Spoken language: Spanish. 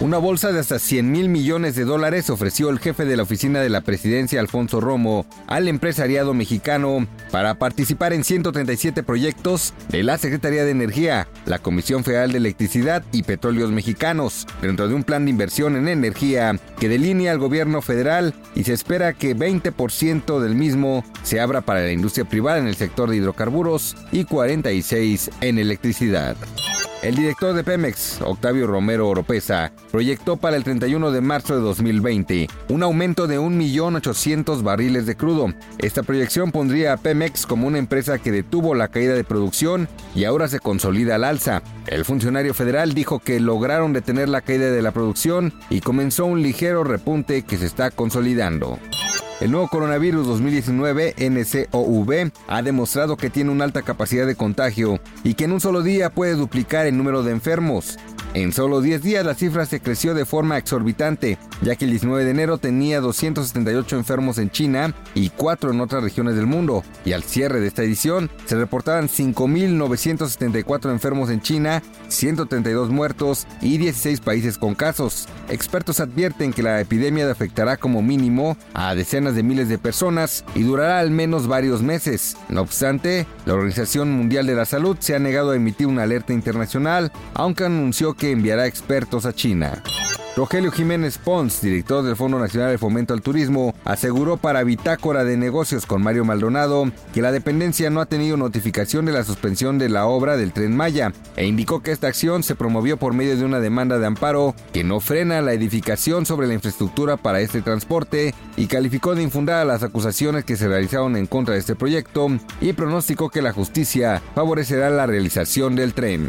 Una bolsa de hasta 100 mil millones de dólares ofreció el jefe de la oficina de la presidencia, Alfonso Romo, al empresariado mexicano para participar en 137 proyectos de la Secretaría de Energía, la Comisión Federal de Electricidad y Petróleos Mexicanos, dentro de un plan de inversión en energía que delinea al gobierno federal y se espera que 20% del mismo se abra para la industria privada en el sector de hidrocarburos y 46 en electricidad. El director de Pemex, Octavio Romero Oropesa, proyectó para el 31 de marzo de 2020 un aumento de 1.800.000 barriles de crudo. Esta proyección pondría a Pemex como una empresa que detuvo la caída de producción y ahora se consolida al alza. El funcionario federal dijo que lograron detener la caída de la producción y comenzó un ligero repunte que se está consolidando. El nuevo coronavirus 2019 NCOV ha demostrado que tiene una alta capacidad de contagio y que en un solo día puede duplicar el número de enfermos. En solo 10 días la cifra se creció de forma exorbitante, ya que el 19 de enero tenía 278 enfermos en China y 4 en otras regiones del mundo, y al cierre de esta edición se reportaban 5.974 enfermos en China, 132 muertos y 16 países con casos. Expertos advierten que la epidemia afectará como mínimo a decenas de miles de personas y durará al menos varios meses. No obstante, la Organización Mundial de la Salud se ha negado a emitir una alerta internacional, aunque anunció que enviará expertos a China. Rogelio Jiménez Pons, director del Fondo Nacional de Fomento al Turismo, aseguró para Bitácora de Negocios con Mario Maldonado que la dependencia no ha tenido notificación de la suspensión de la obra del tren Maya e indicó que esta acción se promovió por medio de una demanda de amparo que no frena la edificación sobre la infraestructura para este transporte y calificó de infundada las acusaciones que se realizaron en contra de este proyecto y pronosticó que la justicia favorecerá la realización del tren.